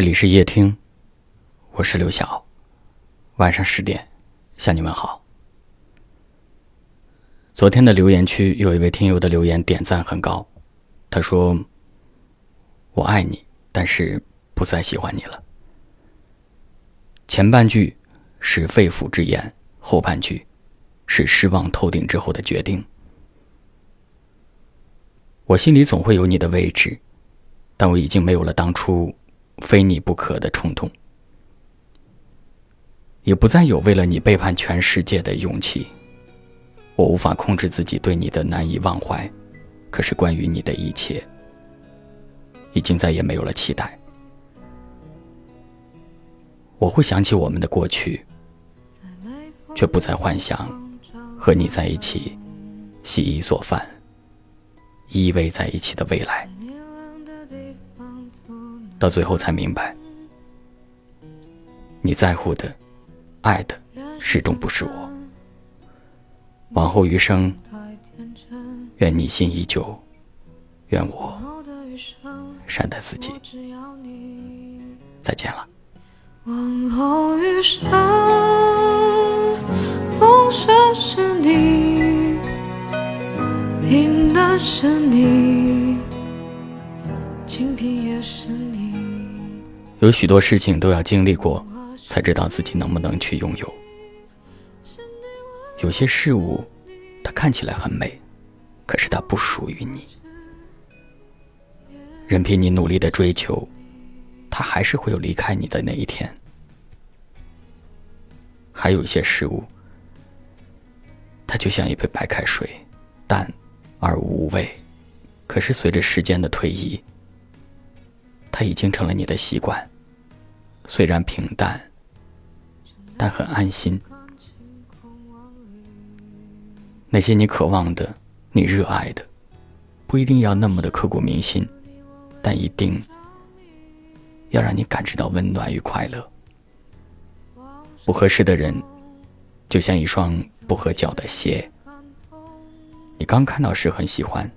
这里是夜听，我是刘晓。晚上十点，向你们好。昨天的留言区有一位听友的留言点赞很高，他说：“我爱你，但是不再喜欢你了。”前半句是肺腑之言，后半句是失望透顶之后的决定。我心里总会有你的位置，但我已经没有了当初。非你不可的冲动，也不再有为了你背叛全世界的勇气。我无法控制自己对你的难以忘怀，可是关于你的一切，已经再也没有了期待。我会想起我们的过去，却不再幻想和你在一起洗衣做饭、依偎在一起的未来。到最后才明白，你在乎的、爱的，始终不是我。往后余生，愿你心依旧，愿我善待自己。再见了。往后余生，有许多事情都要经历过，才知道自己能不能去拥有。有些事物，它看起来很美，可是它不属于你。任凭你努力的追求，它还是会有离开你的那一天。还有一些事物，它就像一杯白开水，淡而无味，可是随着时间的推移，它已经成了你的习惯。虽然平淡，但很安心。那些你渴望的、你热爱的，不一定要那么的刻骨铭心，但一定要让你感知到温暖与快乐。不合适的人，就像一双不合脚的鞋，你刚看到时很喜欢，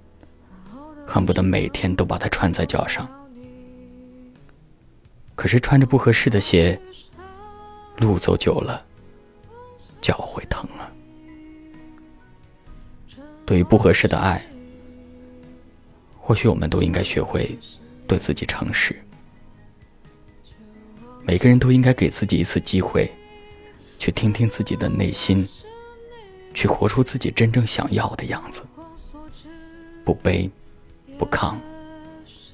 恨不得每天都把它穿在脚上。可是穿着不合适的鞋，路走久了，脚会疼啊。对于不合适的爱，或许我们都应该学会对自己诚实。每个人都应该给自己一次机会，去听听自己的内心，去活出自己真正想要的样子。不卑，不亢，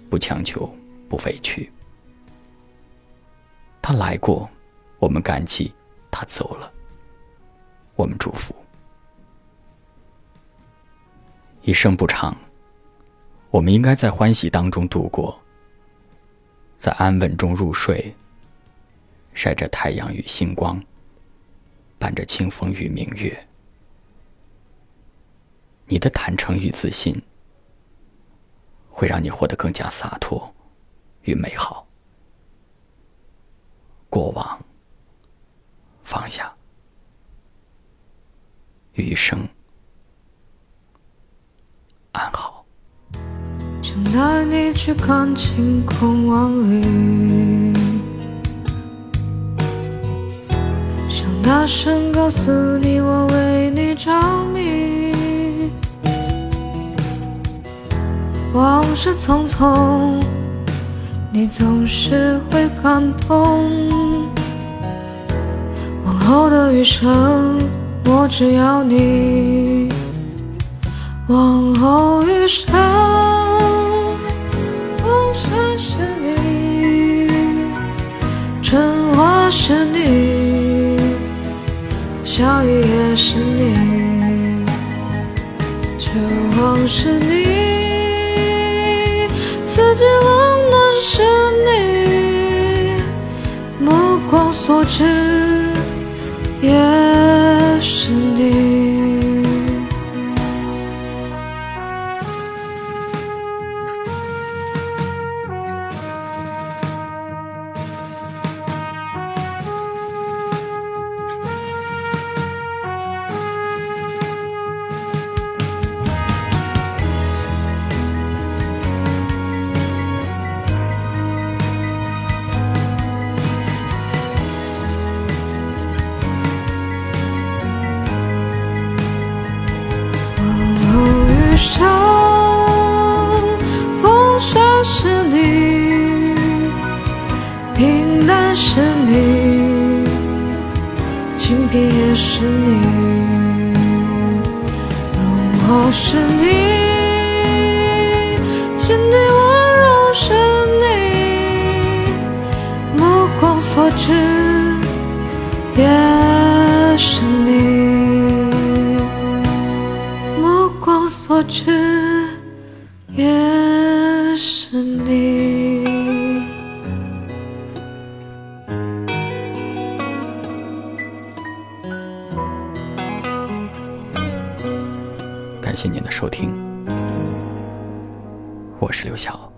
不强求，不委屈。他来过，我们感激；他走了，我们祝福。一生不长，我们应该在欢喜当中度过，在安稳中入睡，晒着太阳与星光，伴着清风与明月。你的坦诚与自信，会让你活得更加洒脱与美好。过往，放下，余生安好。想带你去看晴空万里，想大声告诉你我为你着迷。往事匆匆。你总是会感动，往后的余生，我只要你。往后余生，风雪是你，春花是你，小雨也是你，秋风是你，四季目光所至也是你。清贫也是你，融化是你，心底温柔是你，目光所至也是你，目光所至感谢您的收听，我是刘晓。